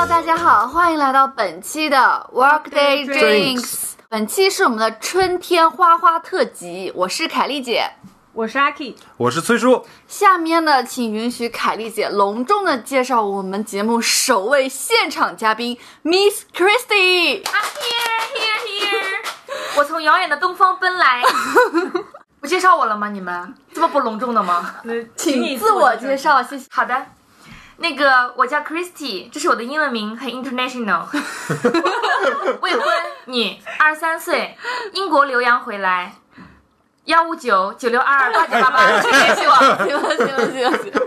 Hello，大家好，欢迎来到本期的 Workday Drinks。本期是我们的春天花花特辑，我是凯丽姐。我是阿 K，我是崔叔。下面呢，请允许凯丽姐隆重的介绍我们节目首位现场嘉宾 Miss Christy。I'm here, here, here！我从遥远的东方奔来。不介绍我了吗？你们这么不隆重的吗？请自我介绍，谢谢。好的，那个我叫 Christy，这是我的英文名，很 international。未婚，女，二十三岁，英国留洋回来。幺五九九六二二 八九八八，请联系我。行了，行了，行了，行了。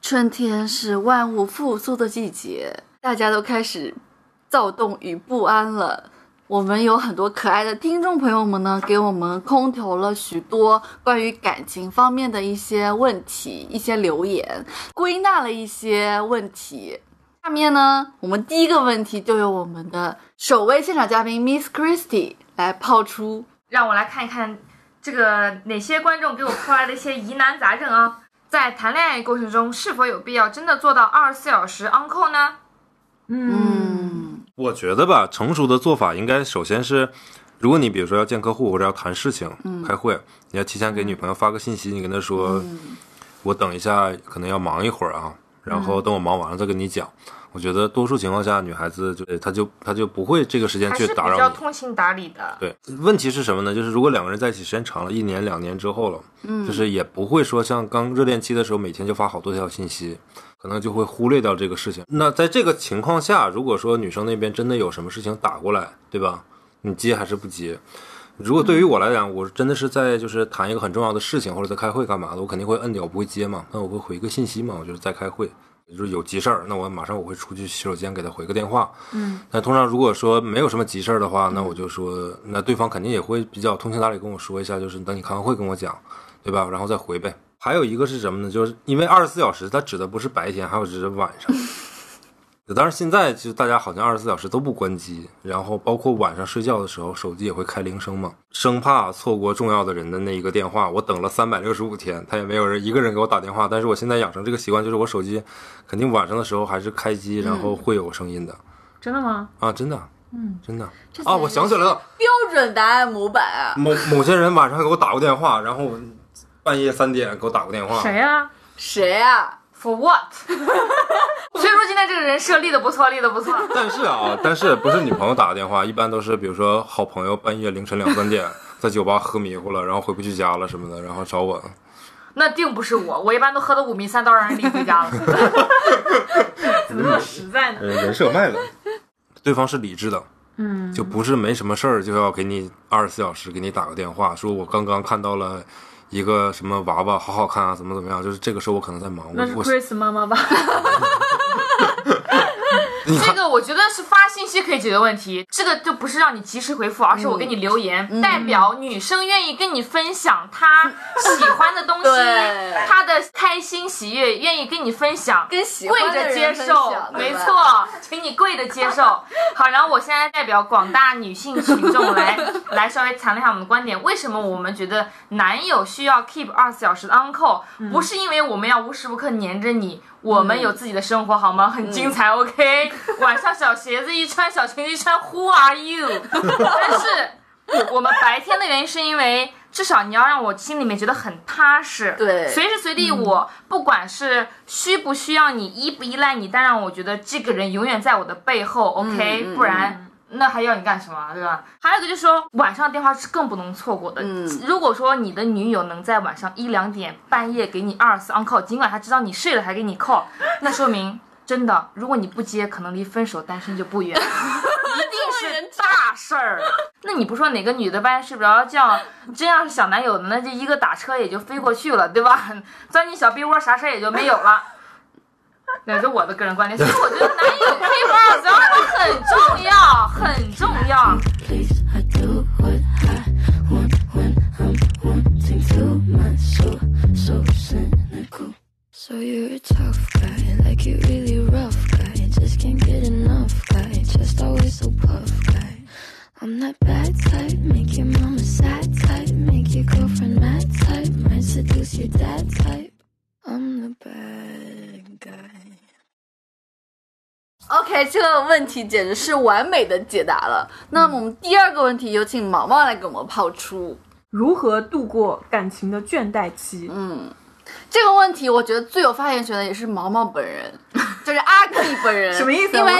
春天是万物复苏的季节，大家都开始躁动与不安了。我们有很多可爱的听众朋友们呢，给我们空投了许多关于感情方面的一些问题、一些留言，归纳了一些问题。下面呢，我们第一个问题就由我们的首位现场嘉宾 Miss Christie 来抛出。让我来看一看这个哪些观众给我抛来的一些疑难杂症啊。在谈恋爱过程中，是否有必要真的做到二十四小时 on call 呢？嗯，我觉得吧，成熟的做法应该首先是，如果你比如说要见客户或者要谈事情、开会，你要提前给女朋友发个信息，你跟她说，我等一下可能要忙一会儿啊，然后等我忙完了再跟你讲。我觉得多数情况下，女孩子就她就她就不会这个时间去打扰你。较通情达理的。对，问题是什么呢？就是如果两个人在一起时间长了，一年两年之后了，嗯，就是也不会说像刚热恋期的时候每天就发好多条信息，可能就会忽略掉这个事情。那在这个情况下，如果说女生那边真的有什么事情打过来，对吧？你接还是不接？如果对于我来讲，我真的是在就是谈一个很重要的事情，或者在开会干嘛的，我肯定会摁掉，我不会接嘛。那我会回个信息嘛，我就是在开会。就是有急事儿，那我马上我会出去洗手间给他回个电话。嗯，但通常如果说没有什么急事儿的话，那我就说，那对方肯定也会比较通情达理跟我说一下，就是等你开完会跟我讲，对吧？然后再回呗。还有一个是什么呢？就是因为二十四小时，它指的不是白天，还有指晚上。当然现在其实大家好像二十四小时都不关机，然后包括晚上睡觉的时候，手机也会开铃声嘛，生怕错过重要的人的那一个电话。我等了三百六十五天，他也没有人一个人给我打电话，但是我现在养成这个习惯，就是我手机肯定晚上的时候还是开机，然后会有声音的。真的吗？啊，真的，嗯，真的啊，我想起来了，标准答案模板啊。某某些人晚上还给我打过电话，然后半夜三点给我打过电话。谁呀、谁啊？For what？所以说今天这个人设立的不错，立的不错。但是啊，但是不是女朋友打的电话，一般都是比如说好朋友半夜凌晨两三点 在酒吧喝迷糊了，然后回不去家了什么的，然后找我。那定不是我，我一般都喝的五迷三道，让人领回家了。怎么那么实在呢？人人设卖了，对方是理智的，嗯，就不是没什么事儿就要给你二十四小时给你打个电话，说我刚刚看到了一个什么娃娃，好好看啊，怎么怎么样，就是这个时候我可能在忙，那是 Chris 妈妈吧？你这个我觉得是发信息可以解决问题，这个就不是让你及时回复，而是我给你留言，代表女生愿意跟你分享她喜欢的东西，她的开心喜悦，愿意跟你分享，跟喜跪欢的着接受没错，请你跪着接受。好，然后我现在代表广大女性群众来来稍微谈一下我们的观点，为什么我们觉得男友需要 keep 二十四小时的 on call，、不是因为我们要无时无刻黏着你。我们有自己的生活好吗？很精彩，OK。晚上小鞋子一穿，小裙子一穿，Who are you？但是我们白天的原因是因为至少你要让我心里面觉得很踏实，对随时随地我不管是需不需要你，依不依赖你，但让我觉得这个人永远在我的背后，OK，、不然。那还要你干什么，对吧？还有一个就是说，晚上电话是更不能错过的。嗯如果说你的女友能在晚上一两点半夜给你二十四 on call，尽管她知道你睡了还给你 call，那说明真的，如果你不接，可能离分手单身就不远，一定是大事儿。那你不说哪个女的半夜睡不着觉，真要是想男友的，那就一个打车也就飞过去了，对吧？钻进小被窝，啥事儿也就没有了。那是我的个人观点，所以我觉得男友配合二十四很重要，很重要。Please, I do what I want when I'm wanting to. My soul, so cynical. So you're a tough guy, like you really 题简直是完美的解答了。那么我们第二个问题，有请毛毛来给我们抛出。如何度过感情的倦怠期？嗯，这个问题我觉得最有发言权的也是毛毛本人，就是阿 K 本人。什么意思因为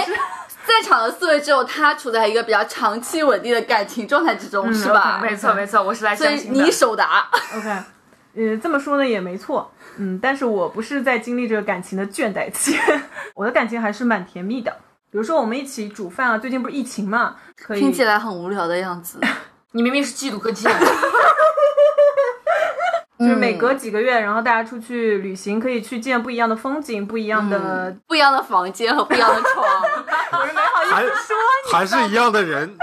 在场的四位只有他处在一个比较长期稳定的感情状态之中，嗯是吧？没错没错，我是来所以相亲的。你首答。OK，呃，这么说呢也没错，嗯，但是我不是在经历这个感情的倦怠期，我的感情还是蛮甜蜜的。比如说我们一起煮饭啊，最近不是疫情嘛，可以听起来很无聊的样子。你明明是嫉妒和嫉妒。就是每嗯隔几个月，然后大家出去旅行，可以去见不一样的风景，不一样的。不一样的房间和不一样的床，我是没好意思说你还是一样的人，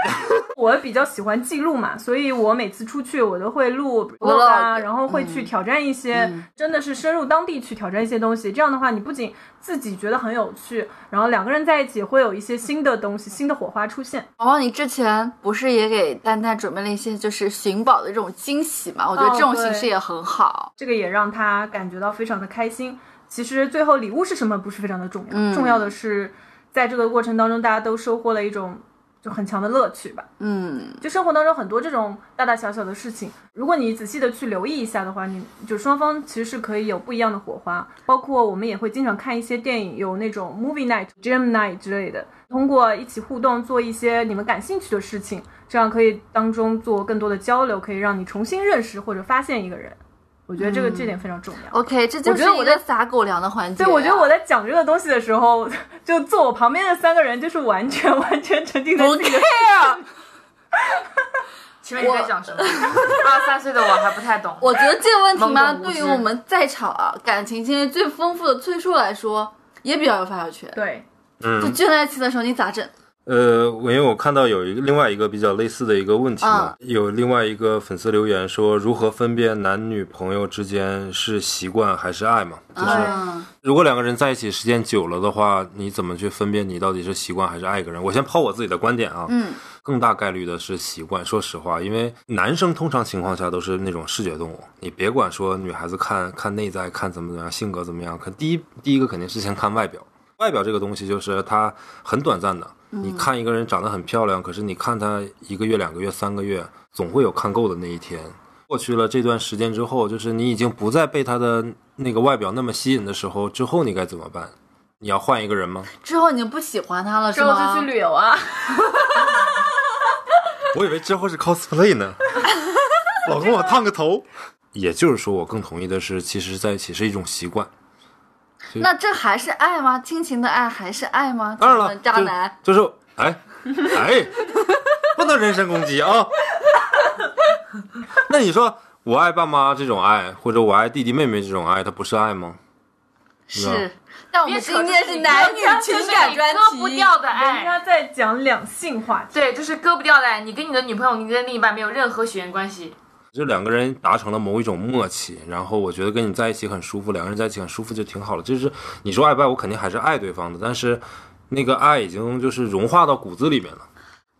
我比较喜欢记录嘛，所以我每次出去我都会录 vlog 啊，然后会去挑战一些，真的是深入当地去挑战一些东西。这样的话，你不仅自己觉得很有趣，然后两个人在一起会有一些新的东西、新的火花出现。毛毛，你之前不是也给丹丹准备了一些就是寻宝的这种惊喜吗？我觉得这种形式也很好。这个也让他感觉到非常的开心。其实最后礼物是什么不是非常的重要，嗯重要的是在这个过程当中，大家都收获了一种就很强的乐趣吧。嗯，就生活当中很多这种大大小小的事情，如果你仔细的去留意一下的话，你就双方其实是可以有不一样的火花。包括我们也会经常看一些电影，有那种 movie night、gym night 之类的，通过一起互动做一些你们感兴趣的事情，这样可以当中做更多的交流，可以让你重新认识或者发现一个人。我觉得这个这点非常重要。OK，这就是一我觉得我在个撒狗粮的环节、啊对，我觉得我在讲这个东西的时候，就坐我旁边的三个人就是完全完全沉浸在不自己的 care。请问你在讲什么？二十三岁的我还不太懂。我觉得这个问题嘛，对于我们在场啊感情经历最丰富的崔叔来说，也比较有发言权。对。就嗯，倦怠期的时候，你咋整？呃，我因为我看到有一个另外一个比较类似的一个问题嘛，嗯有另外一个粉丝留言说，如何分辨男女朋友之间是习惯还是爱嘛？就是嗯，如果两个人在一起时间久了的话，你怎么去分辨你到底是习惯还是爱一个人？我先抛我自己的观点啊，嗯，更大概率的是习惯。说实话，因为男生通常情况下都是那种视觉动物，你别管说女孩子看看内在，看怎么怎么样，性格怎么样，可第一第一个肯定是先看外表。外表这个东西就是它很短暂的，你看一个人长得很漂亮，可是你看他一个月、两个月、三个月，总会有看够的那一天。过去了这段时间之后，就是你已经不再被他的那个外表那么吸引的时候，之后你该怎么办？你要换一个人吗？之后你就不喜欢他了，是之后？就去旅游啊！我以为之后是 cosplay 呢。老公，我烫个头。也就是说，我更同意的是，其实在一起是一种习惯。那这还是爱吗？亲情的爱还是爱吗？当然了，渣男，就就是哎哎，不能人身攻击啊。那你说我爱爸妈这种爱，或者我爱弟弟妹妹这种爱，它不是爱吗？是。但我们今天是男女情感专割不题，人掉的爱。家在讲两性话题，对，就是割不掉的爱。你跟你的女朋友、你跟另一半没有任何血缘关系。就两个人达成了某一种默契，然后我觉得跟你在一起很舒服，两个人在一起很舒服就挺好了。就是你说爱不爱，我肯定还是爱对方的，但是那个爱已经就是融化到骨子里面了。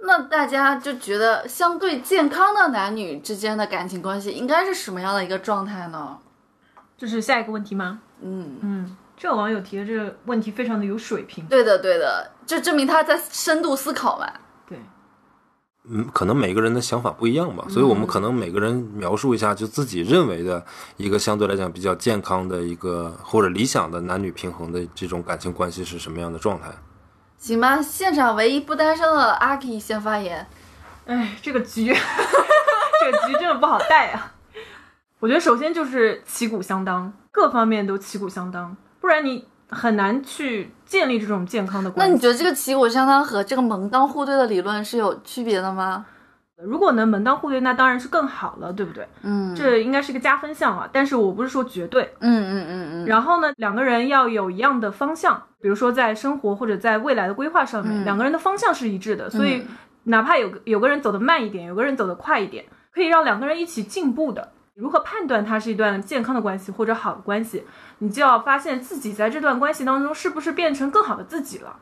那大家就觉得相对健康的男女之间的感情关系应该是什么样的一个状态呢？这是下一个问题吗？嗯，嗯，这个网友提的这个问题非常的有水平。对的，对的，就证明他在深度思考嘛。对，嗯，可能每个人的想法不一样吧，所以我们可能每个人描述一下，就自己认为的一个相对来讲比较健康的一个或者理想的男女平衡的这种感情关系是什么样的状态。行吧，现场唯一不单身的阿 K 先发言。哎，这个局，这个局真的不好带啊。我觉得首先就是旗鼓相当，各方面都旗鼓相当，不然你很难去建立这种健康的关系。那你觉得这个旗鼓相当和这个门当户对的理论是有区别的吗？如果能门当户对，那当然是更好了，对不对？嗯，这应该是一个加分项啊。但是我不是说绝对。嗯嗯嗯嗯，然后呢，两个人要有一样的方向，比如说在生活或者在未来的规划上面，嗯两个人的方向是一致的。所以哪怕有个有个人走得慢一点，有个人走得快一点，可以让两个人一起进步的。如何判断它是一段健康的关系或者好的关系？你就要发现自己在这段关系当中是不是变成更好的自己了。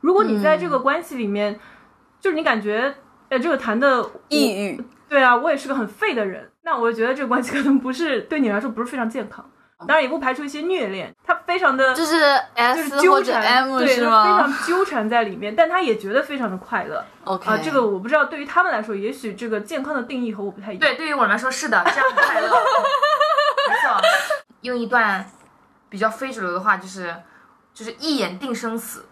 如果你在这个关系里面，就是你感觉，哎，这个谈的抑郁。对啊，我也是个很废的人，那我就觉得这个关系可能不是对你来说不是非常健康。当然也不排除一些虐恋，他非常的就是就是 S 纠缠 M 对，他非常纠缠在里面，但他也觉得非常的快乐。？OK 啊，这个我不知道，对于他们来说，也许这个健康的定义和我不太一样。对，对于我来说是的，这样很快乐。没错，用一段比较非主流的话，就是就是一眼定生死。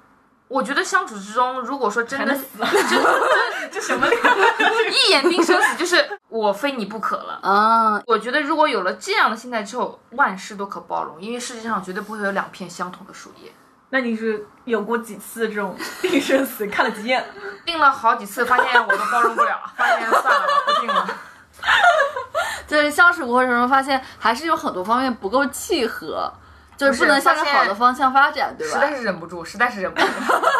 我觉得相处之中，如果说真的死啊？这什么？一眼定生死，就是我非你不可了。啊，我觉得如果有了这样的心态之后，万事都可包容，因为世界上绝对不会有两片相同的树叶。那你是有过几次这种定生死？看了几眼？定了好几次，发现我都包容不了，发现算了吧，不定了。在相处过程中发现还是有很多方面不够契合，就是不能向着好的方向发展，对吧？实在是忍不住，实在是忍不住。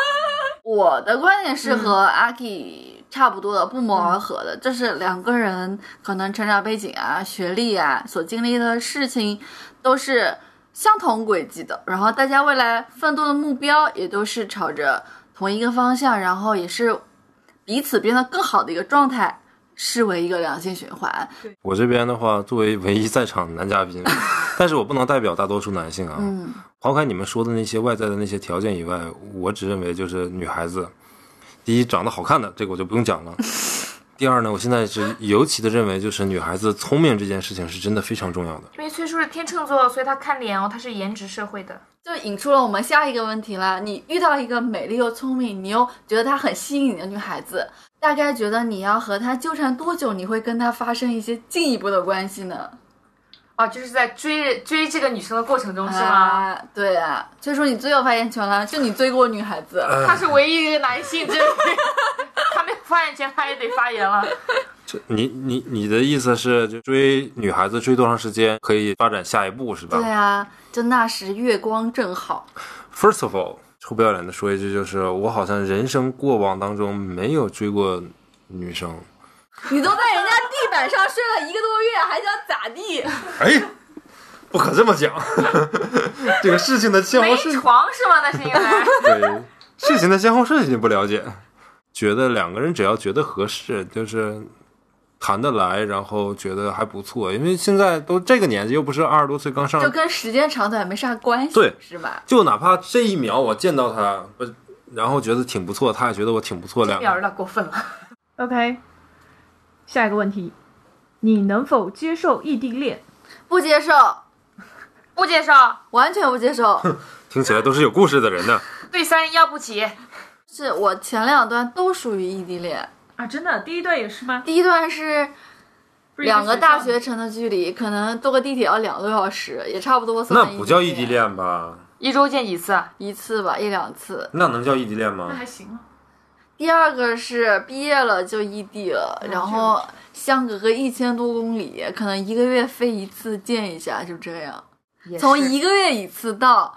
我的观点是和阿 K 差不多的，不谋而合的。就是两个人可能成长背景啊、学历啊、所经历的事情都是相同轨迹的，然后大家未来奋斗的目标也都是朝着同一个方向，然后也是彼此变得更好的一个状态，视为一个良性循环。我这边的话，作为唯一在场的男嘉宾，但是我不能代表大多数男性啊。嗯，抛开你们说的那些外在的那些条件以外，我只认为就是女孩子，第一长得好看的，这个我就不用讲了。第二呢，我现在是尤其的认为，就是女孩子聪明这件事情是真的非常重要的。因为崔叔是天秤座，所以他看脸哦，他是颜值社会的。就引出了我们下一个问题了。你遇到一个美丽又聪明，你又觉得她很吸引你的女孩子，大概觉得你要和他纠缠多久，你会跟他发生一些进一步的关系呢？哦，就是在追追这个女生的过程中是吗？啊，对啊，所以说你最有发言权了，就你追过女孩子。他是唯一一个男性，这 他没有发言权，他也得发言了。就你你你的意思是，就追女孩子追多长时间可以发展下一步是吧？对啊，就那时月光正好。First of all，臭不要脸的说一句，就是我好像人生过往当中没有追过女生。你都在人家地板上睡了一个多月，还想咋地？哎，不可这么讲，这个事情的先后没顺床是吗？那是因为 对事情的先后顺序不了解，觉得两个人只要觉得合适，就是谈得来，然后觉得还不错，因为现在都这个年纪，又不是二十多岁刚上就，跟时间长短没啥关系，对是吧？就哪怕这一秒我见到他，不，然后觉得挺不错，他也觉得我挺不错，两秒有点过分了。OK，下一个问题，你能否接受异地恋？不接受，不接受，完全不接受。听起来都是有故事的人呢。对三要不起。是我前两段都属于异地恋，啊，真的，第一段也是吗？第一段是两个大学城的距离，可能坐个地铁要两个多小时，也差不多算那不叫异地，恋吧？一周见几次？一次吧，一两次。那能叫异地恋吗那？还行啊。第二个是毕业了就异地了，然后相隔个一千多公里，可能一个月飞一次见一下，就这样。从一个月一次到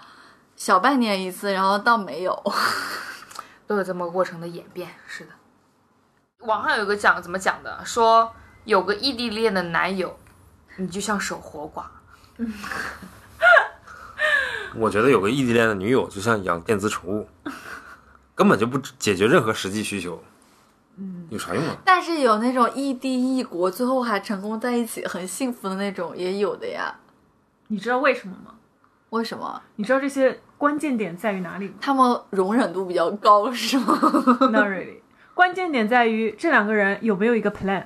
小半年一次，然后到没有。都有这么过程的演变，是的。网上有个讲怎么讲的，说有个异地恋的男友，你就像守活寡。我觉得有个异地恋的女友就像养电子宠物，根本就不解决任何实际需求。嗯，有啥用啊？但是有那种异地异国，最后还成功在一起，很幸福的那种，也有的呀。你知道为什么吗？为什么？你知道这些关键点在于哪里吗他们容忍度比较高，是吗？？Not really。关键点在于这两个人有没有一个 plan。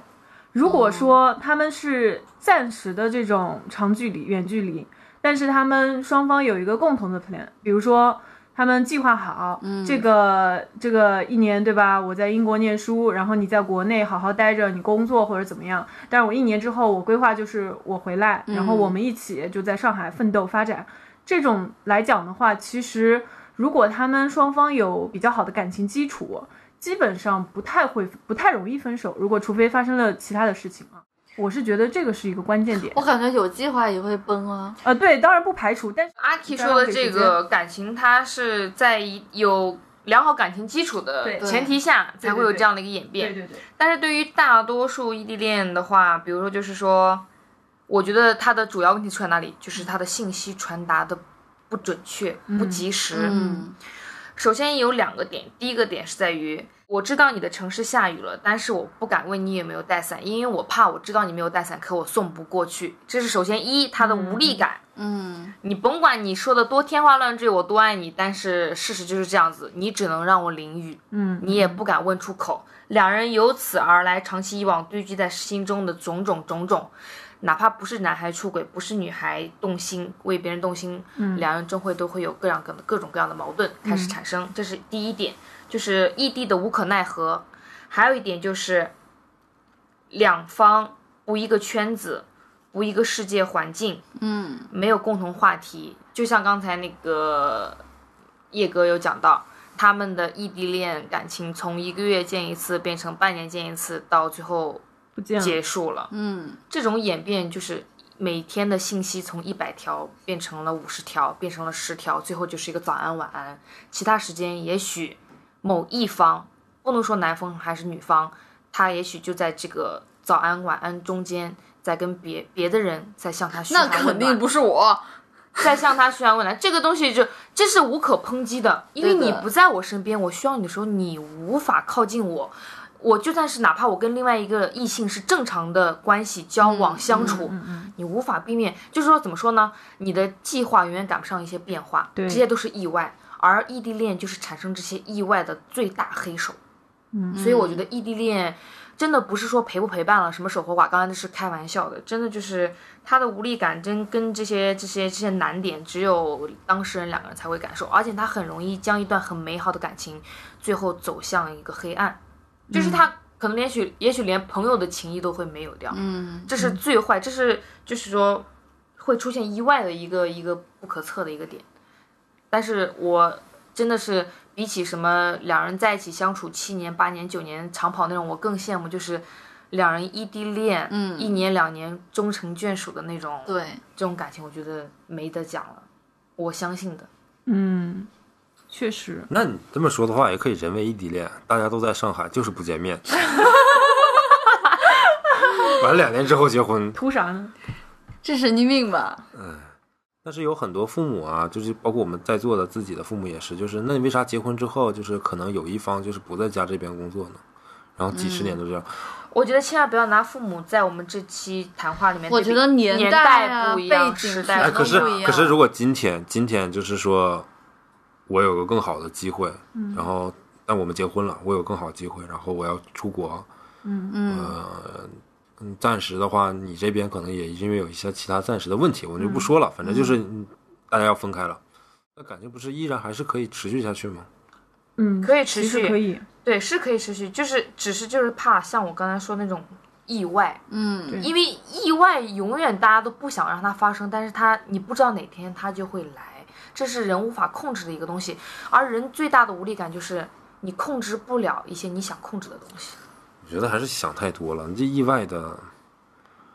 如果说他们是暂时的这种长距离、远距离，但是他们双方有一个共同的 plan，比如说他们计划好，这个这个一年对吧？我在英国念书，然后你在国内好好待着，你工作或者怎么样。但是我一年之后，我规划就是我回来，然后我们一起就在上海奋斗发展。这种来讲的话，其实如果他们双方有比较好的感情基础，基本上不太会不太容易分手。如果除非发生了其他的事情啊，我是觉得这个是一个关键点我。感觉有计划也会崩啊。呃，对，当然不排除，但是阿 K 说的这个感情，它是在一有良好感情基础的前提下，才会有这样的一个演变。对对对，但是对于大多数异地恋的话，比如说就是说，我觉得它的主要问题出在哪里？就是它的信息传达的不准确、不及时。嗯，首先有两个点，第一个点是在于我知道你的城市下雨了，但是我不敢问你有没有带伞，因为我怕我知道你没有带伞，可我送不过去。这是首先一他的无力感。嗯，你甭管你说的多天花乱坠，我多爱你，但是事实就是这样子，你只能让我淋雨，嗯，你也不敢问出口。两人由此而来，长期以往堆积在心中的种种种种，哪怕不是男孩出轨，不是女孩动心为别人动心，嗯，两人终会都会有各样各的各种各样的矛盾开始产生，这是第一点，就是异地的无可奈何。还有一点就是，两方不一个圈子，不一个世界环境，嗯，没有共同话题。就像刚才那个叶哥有讲到，他们的异地恋感情从一个月见一次变成半年见一次，到最后。结束了。嗯，这种演变就是每天的信息从一百条变成了五十条，变成了十条，最后就是一个早安晚安。其他时间也许某一方不能说男方还是女方，他也许就在这个早安晚安中间，在跟别别的人在向他嘘那寒问暖那肯定不是我。在向他嘘寒问暖，这个东西就这是无可抨击的，因为你不在我身边，我需要你的时候，你无法靠近我。我就算是哪怕我跟另外一个异性是正常的关系交往相处，你无法避免，就是说怎么说呢？你的计划永远赶不上一些变化，对这些都是意外，而异地恋就是产生这些意外的最大黑手。嗯所以我觉得异地恋真的不是说陪不陪伴了，什么守活寡，刚才那是开玩笑的，真的就是他的无力感，真跟这些这些这些难点，只有当事人两个人才会感受，而且他很容易将一段很美好的感情，最后走向一个黑暗，就是他可能连许也许连朋友的情谊都会没有掉，嗯，这是最坏，这是就是说会出现意外的一个一个不可测的一个点。但是我真的是比起什么两人在一起相处七年、八年、九年长跑那种，我更羡慕就是两人异地恋，嗯一年两年终成眷属的那种，对，这种感情，我觉得没得讲了，我相信的。嗯，确实，那你这么说的话，也可以人为异地恋，大家都在上海，就是不见面。完了两年之后结婚，图啥呢？这神经病吧？但是有很多父母啊，就是包括我们在座的自己的父母也是，就是那你为啥结婚之后，就是可能有一方就是不在家这边工作呢？然后几十年都这样，我觉得千万不要拿父母在我们这期谈话里面，我觉得年年代啊不一样，时代不一样可是可是如果今天今天就是说，我有个更好的机会，然后但我们结婚了，我有更好的机会，然后我要出国，嗯，嗯，暂时的话，你这边可能也因为有一些其他暂时的问题，我们就不说了，反正就是。嗯大家要分开了，那感情不是依然还是可以持续下去吗？嗯，可以持续可以，对，是可以持续，就是只是就是怕像我刚才说那种意外，嗯，因为意外永远大家都不想让它发生，但是它你不知道哪天它就会来，这是人无法控制的一个东西，而人最大的无力感就是你控制不了一些你想控制的东西。我觉得还是想太多了，你这意外的，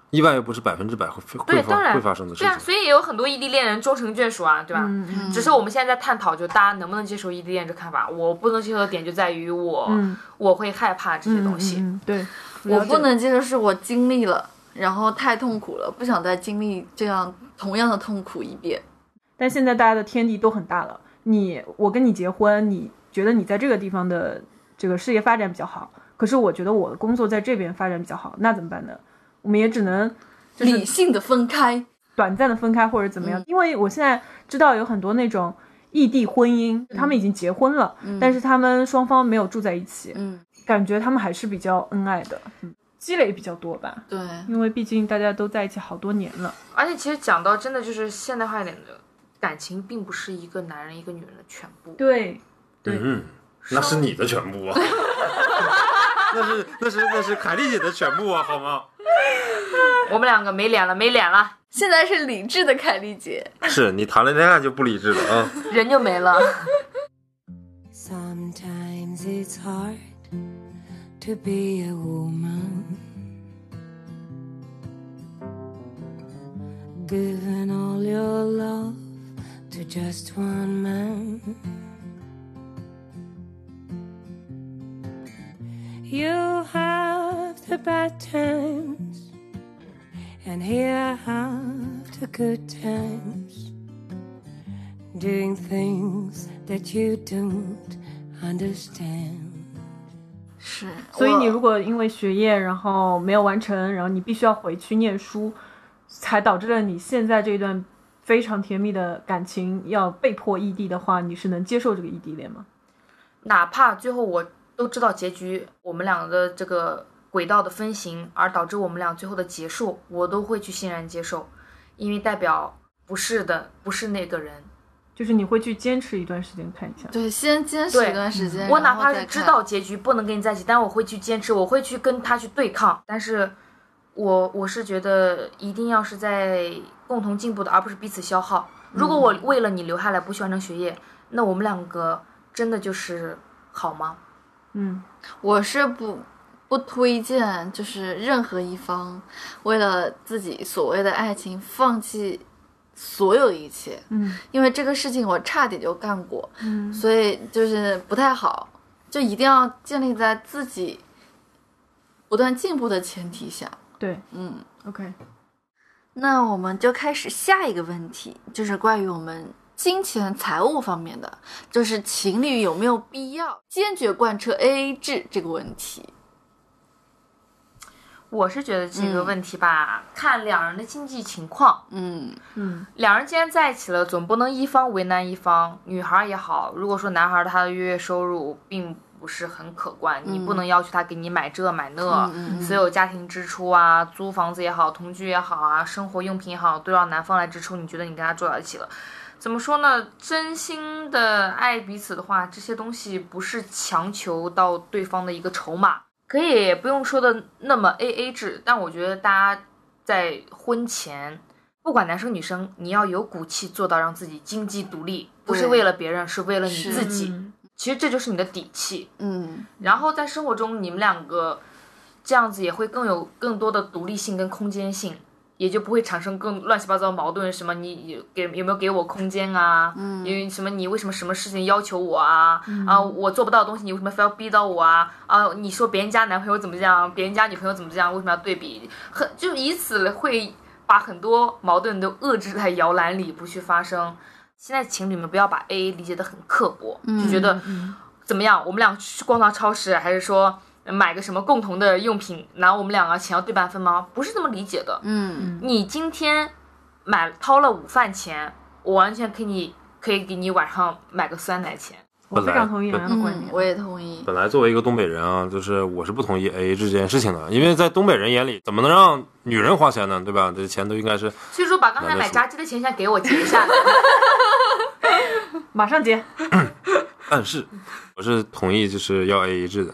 意外又不是百分之百会对，会当然发会发生的事情对啊，所以也有很多异地恋人终成眷属啊，对吧？嗯只是我们现在在探讨，就大家能不能接受异地恋这看法。我不能接受的点就在于我，嗯我会害怕这些东西。嗯，嗯对，我不能接受是我经历了，然后太痛苦了，不想再经历这样同样的痛苦一遍。但现在大家的天地都很大了，你我跟你结婚，你觉得你在这个地方的这个事业发展比较好，可是我觉得我的工作在这边发展比较好，那怎么办呢？我们也只能理性的分开，短暂的分开或者怎么样，因为我现在知道有很多那种异地婚姻，他们已经结婚了，但是他们双方没有住在一起，嗯，感觉他们还是比较恩爱的，嗯，积累比较多吧，对，因为毕竟大家都在一起好多年了，而且其实讲到真的就是现代化一点的，感情并不是一个男人一个女人的全部。对，对嗯，那是你的全部啊，那是那是那是凯丽姐的全部啊，好吗？我们两个没脸了，没脸了，现在是理智的凯丽姐，是你谈了恋爱就不理智了啊。人就没了。Sometimes it's hard to be a woman. Giving all your love to just one man. You have the bad times, and here I have the good times. doing things that you don't understand. 是，所以你如果因为学业然后没有完成，然后你必须要回去念书，才导致了你现在这一段非常甜蜜的感情要被迫异地的话，你是能接受这个异地恋吗？哪怕最后我都知道结局，我们俩的这个轨道的分形，而导致我们俩最后的结束，我都会去欣然接受，因为代表不是的，不是那个人。就是你会去坚持一段时间看一下。对，先坚持一段时间，我哪怕是知道结局不能跟你在一起，但我会去坚持，我会去跟他去对抗。但是我我是觉得一定要是在共同进步的，而不是彼此消耗。如果我为了你留下来不去完成学业，那我们两个真的就是好吗？嗯，我是不不推荐，就是任何一方为了自己所谓的爱情放弃所有一切，嗯，因为这个事情我差点就干过，嗯。所以就是不太好，就一定要建立在自己不断进步的前提下，对。嗯。，OK，那我们就开始下一个问题，就是关于我们金钱财务方面的，就是情侣有没有必要坚决贯彻 AA 制这个问题。我是觉得这个问题吧，看两人的经济情况。嗯嗯两人既然在一起了，总不能一方为难一方。女孩也好，如果说男孩他的月月收入并不是很可观，你不能要求他给你买这买那，所有家庭支出啊，租房子也好，同居也好啊，生活用品也好，都让男方来支出。你觉得你跟他住到一起了？怎么说呢？真心的爱彼此的话，这些东西不是强求到对方的一个筹码，可以不用说的那么 A A 制，但我觉得大家在婚前，不管男生女生，你要有骨气做到让自己经济独立，不是为了别人，是为了你自己。嗯其实这就是你的底气。嗯然后在生活中，你们两个这样子也会更有更多的独立性跟空间性，也就不会产生更乱七八糟的矛盾。什么你有给有没有给我空间啊？嗯，因为什么你为什么什么事情要求我啊？啊，我做不到的东西你为什么非要逼到我啊？啊，你说别人家男朋友怎么这样，别人家女朋友怎么这样，为什么要对比？很就以此会把很多矛盾都遏制在摇篮里，不去发生。现在情侣们不要把 A A 理解的很刻薄，就觉得怎么样？我们俩去逛趟超市，还是说买个什么共同的用品，拿我们两个钱要对半分吗？不是这么理解的。嗯你今天买掏了午饭钱，我完全可以可以给你晚上买个酸奶钱。我非常同意本洋洋的观点，。嗯我也同意。本来作为一个东北人啊，就是我是不同意 AA 制这件事情的，因为在东北人眼里，怎么能让女人花钱呢？对吧？这钱都应该是所以说，把刚才买炸鸡的钱先给我结一下。马上结。但是我是同意就是要 AA 制的。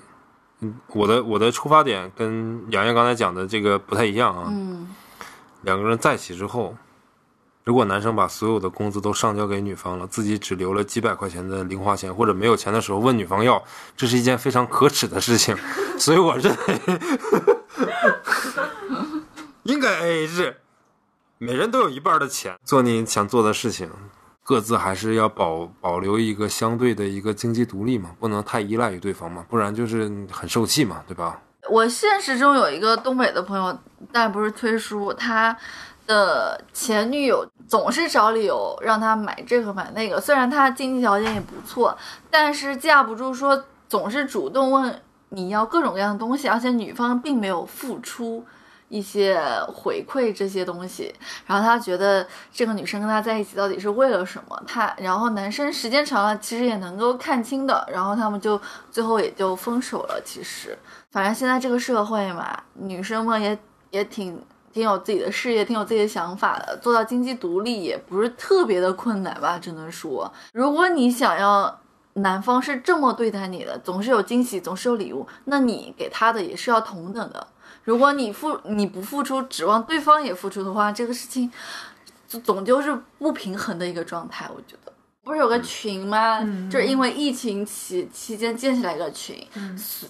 嗯，我的我的出发点跟洋洋刚才讲的这个不太一样啊。嗯两个人在一起之后，如果男生把所有的工资都上交给女方了，自己只留了几百块钱的零花钱，或者没有钱的时候问女方要，这是一件非常可耻的事情。所以我认为 应该 AA 制，每人都有一半的钱做你想做的事情，各自还是要保保留一个相对的一个经济独立嘛，不能太依赖于对方嘛，不然就是很受气嘛，对吧？我现实中有一个东北的朋友，但不是推叔，他的前女友总是找理由让他买这个买那个，虽然他经济条件也不错，但是架不住说总是主动问你要各种各样的东西，而且女方并没有付出。一些回馈这些东西，然后他觉得这个女生跟他在一起到底是为了什么？他然后男生时间长了其实也能够看清的，然后他们就最后也就分手了。其实，反正现在这个社会嘛，女生们也也挺挺有自己的事业，挺有自己的想法的，做到经济独立也不是特别的困难吧，只能说，如果你想要男方是这么对待你的，总是有惊喜，总是有礼物，那你给他的也是要同等的。如果你付你不付出，指望对方也付出的话，这个事情就总就是不平衡的一个状态，我觉得。不是有个群吗？嗯就是因为疫情期期间建起来一个群，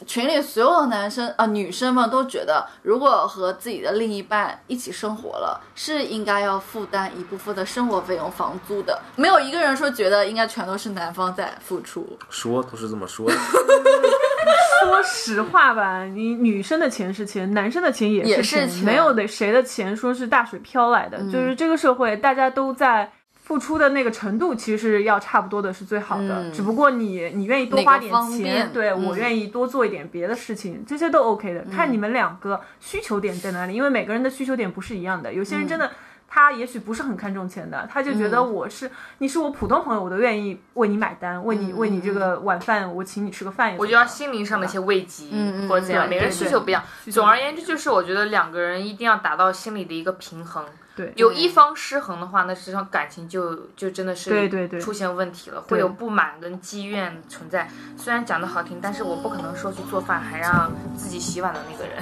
群里所有的男生啊、呃、女生们都觉得，如果和自己的另一半一起生活了，是应该要负担一部分的生活费用、房租的。没有一个人说觉得应该全都是男方在付出。说都是这么说的。说实话吧，你女生的钱是钱，男生的钱也也是是钱没有的谁的钱说是大水漂来的。就是这个社会，大家都在付出的那个程度其实要差不多的，是最好的。嗯只不过你你愿意多花点钱，对、嗯我愿意多做一点别的事情，这些都 OK 的。看你们两个需求点在哪里，因为每个人的需求点不是一样的。有些人真的。他也许不是很看重钱的，他就觉得我是、你是我普通朋友，我都愿意为你买单，为你、为你这个晚饭，我请你吃个饭也。我就要心灵上的一些慰藉，嗯嗯或者怎样，每个人需求不一样。总而言之，就是我觉得两个人一定要达到心理的一个平衡。对有一方失衡的话，那实际上感情就就真的是对对对出现问题了，会有不满跟积怨存在。虽然讲的好听，但是我不可能说去做饭还让自己洗碗的那个人。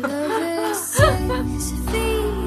Love is sexy.